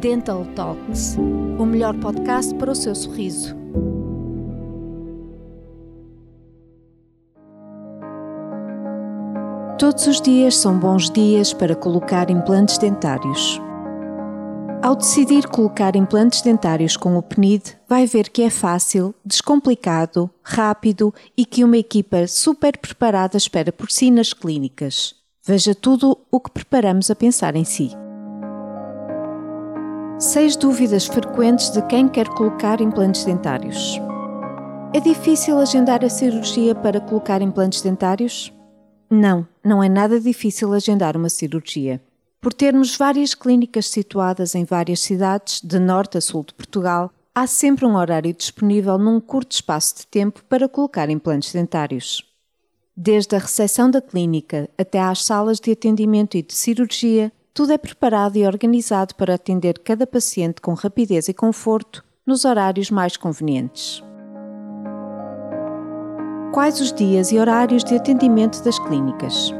Dental Talks, o melhor podcast para o seu sorriso. Todos os dias são bons dias para colocar implantes dentários. Ao decidir colocar implantes dentários com o PNID, vai ver que é fácil, descomplicado, rápido e que uma equipa super preparada espera por si nas clínicas. Veja tudo o que preparamos a pensar em si. Seis dúvidas frequentes de quem quer colocar implantes dentários. É difícil agendar a cirurgia para colocar implantes dentários? Não, não é nada difícil agendar uma cirurgia. Por termos várias clínicas situadas em várias cidades, de norte a sul de Portugal, há sempre um horário disponível num curto espaço de tempo para colocar implantes dentários. Desde a recepção da clínica até às salas de atendimento e de cirurgia, tudo é preparado e organizado para atender cada paciente com rapidez e conforto nos horários mais convenientes. Quais os dias e horários de atendimento das clínicas?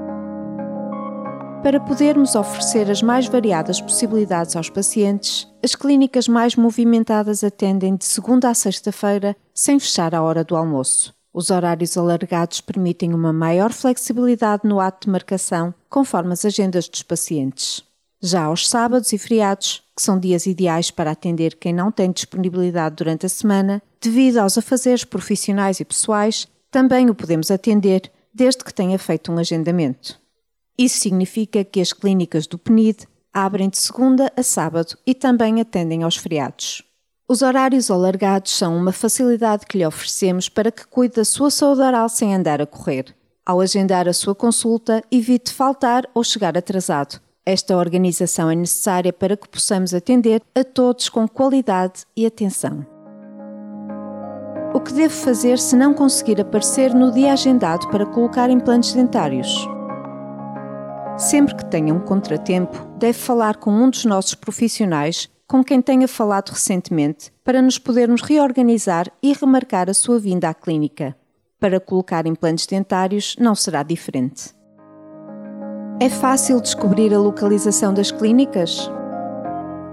Para podermos oferecer as mais variadas possibilidades aos pacientes, as clínicas mais movimentadas atendem de segunda a sexta-feira, sem fechar a hora do almoço. Os horários alargados permitem uma maior flexibilidade no ato de marcação, conforme as agendas dos pacientes. Já aos sábados e feriados, que são dias ideais para atender quem não tem disponibilidade durante a semana, devido aos afazeres profissionais e pessoais, também o podemos atender desde que tenha feito um agendamento. Isso significa que as clínicas do PNID abrem de segunda a sábado e também atendem aos feriados. Os horários alargados são uma facilidade que lhe oferecemos para que cuide da sua saúde oral sem andar a correr. Ao agendar a sua consulta, evite faltar ou chegar atrasado esta organização é necessária para que possamos atender a todos com qualidade e atenção. O que devo fazer se não conseguir aparecer no dia agendado para colocar implantes dentários? Sempre que tenha um contratempo, deve falar com um dos nossos profissionais com quem tenha falado recentemente para nos podermos reorganizar e remarcar a sua vinda à clínica. Para colocar implantes dentários não será diferente. É fácil descobrir a localização das clínicas?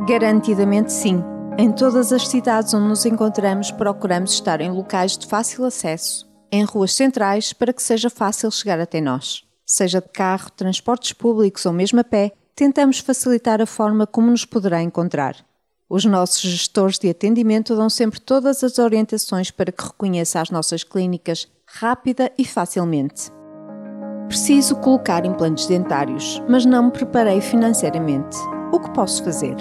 Garantidamente sim. Em todas as cidades onde nos encontramos, procuramos estar em locais de fácil acesso, em ruas centrais, para que seja fácil chegar até nós. Seja de carro, transportes públicos ou mesmo a pé, tentamos facilitar a forma como nos poderá encontrar. Os nossos gestores de atendimento dão sempre todas as orientações para que reconheça as nossas clínicas rápida e facilmente. Preciso colocar implantes dentários, mas não me preparei financeiramente. O que posso fazer?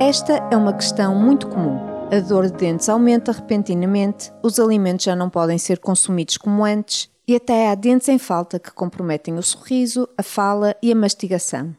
Esta é uma questão muito comum. A dor de dentes aumenta repentinamente, os alimentos já não podem ser consumidos como antes e até há dentes em falta que comprometem o sorriso, a fala e a mastigação.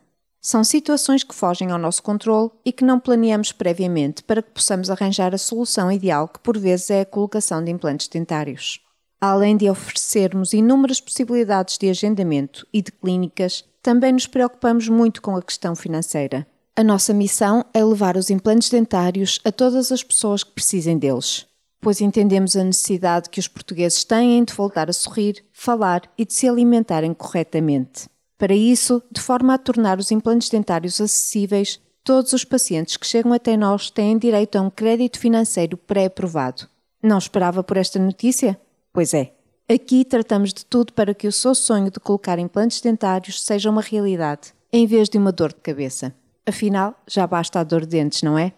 São situações que fogem ao nosso controle e que não planeamos previamente para que possamos arranjar a solução ideal que por vezes é a colocação de implantes dentários. Além de oferecermos inúmeras possibilidades de agendamento e de clínicas, também nos preocupamos muito com a questão financeira. A nossa missão é levar os implantes dentários a todas as pessoas que precisem deles, pois entendemos a necessidade que os portugueses têm de voltar a sorrir, falar e de se alimentarem corretamente. Para isso, de forma a tornar os implantes dentários acessíveis, todos os pacientes que chegam até nós têm direito a um crédito financeiro pré-aprovado. Não esperava por esta notícia? Pois é, aqui tratamos de tudo para que o seu sonho de colocar implantes dentários seja uma realidade, em vez de uma dor de cabeça. Afinal, já basta a dor de dentes, não é?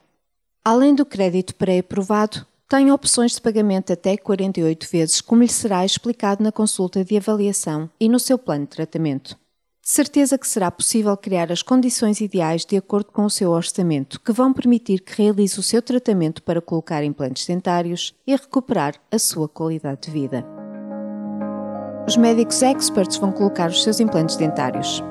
Além do crédito pré-aprovado, tem opções de pagamento até 48 vezes, como lhe será explicado na consulta de avaliação e no seu plano de tratamento. De certeza que será possível criar as condições ideais de acordo com o seu orçamento, que vão permitir que realize o seu tratamento para colocar implantes dentários e recuperar a sua qualidade de vida. Os médicos experts vão colocar os seus implantes dentários.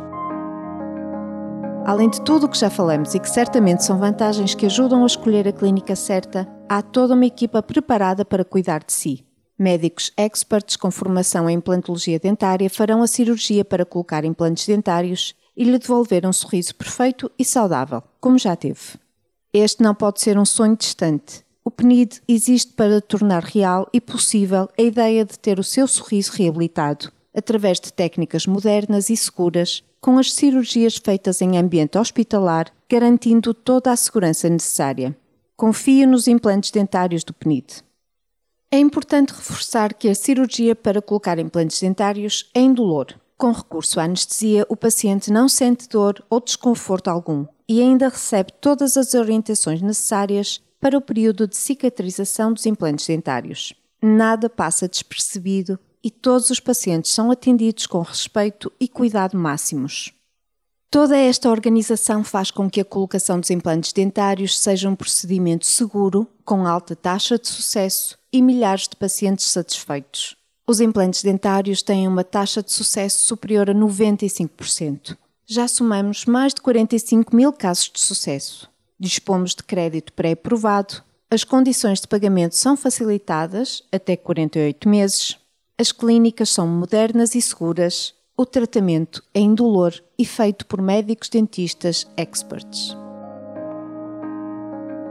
Além de tudo o que já falamos e que certamente são vantagens que ajudam a escolher a clínica certa, há toda uma equipa preparada para cuidar de si. Médicos experts com formação em implantologia dentária farão a cirurgia para colocar implantes dentários e lhe devolver um sorriso perfeito e saudável, como já teve. Este não pode ser um sonho distante. O PNID existe para tornar real e possível a ideia de ter o seu sorriso reabilitado, através de técnicas modernas e seguras com as cirurgias feitas em ambiente hospitalar, garantindo toda a segurança necessária. Confie nos implantes dentários do PNID. É importante reforçar que a cirurgia para colocar implantes dentários é indolor. Com recurso à anestesia, o paciente não sente dor ou desconforto algum e ainda recebe todas as orientações necessárias para o período de cicatrização dos implantes dentários. Nada passa despercebido e todos os pacientes são atendidos com respeito e cuidado máximos. Toda esta organização faz com que a colocação dos implantes dentários seja um procedimento seguro, com alta taxa de sucesso e milhares de pacientes satisfeitos. Os implantes dentários têm uma taxa de sucesso superior a 95%. Já somamos mais de 45 mil casos de sucesso. Dispomos de crédito pré-aprovado, as condições de pagamento são facilitadas até 48 meses, as clínicas são modernas e seguras, o tratamento é indolor e feito por médicos dentistas experts.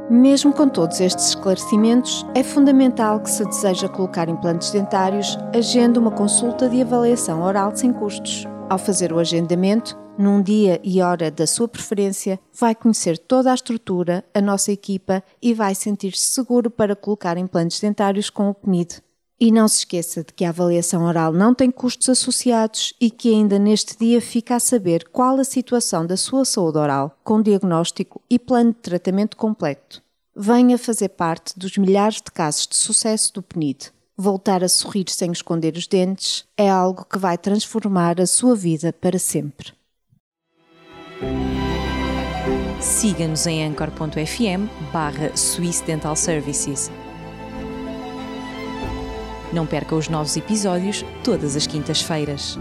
Mesmo com todos estes esclarecimentos, é fundamental que, se deseja colocar implantes dentários, agende uma consulta de avaliação oral sem custos. Ao fazer o agendamento, num dia e hora da sua preferência, vai conhecer toda a estrutura, a nossa equipa e vai sentir-se seguro para colocar implantes dentários com o PNID. E não se esqueça de que a avaliação oral não tem custos associados e que ainda neste dia fica a saber qual a situação da sua saúde oral, com diagnóstico e plano de tratamento completo. Venha fazer parte dos milhares de casos de sucesso do PNID. Voltar a sorrir sem esconder os dentes é algo que vai transformar a sua vida para sempre. Siga-nos em anchor.fm barra Swiss Dental Services. Não perca os novos episódios todas as quintas-feiras.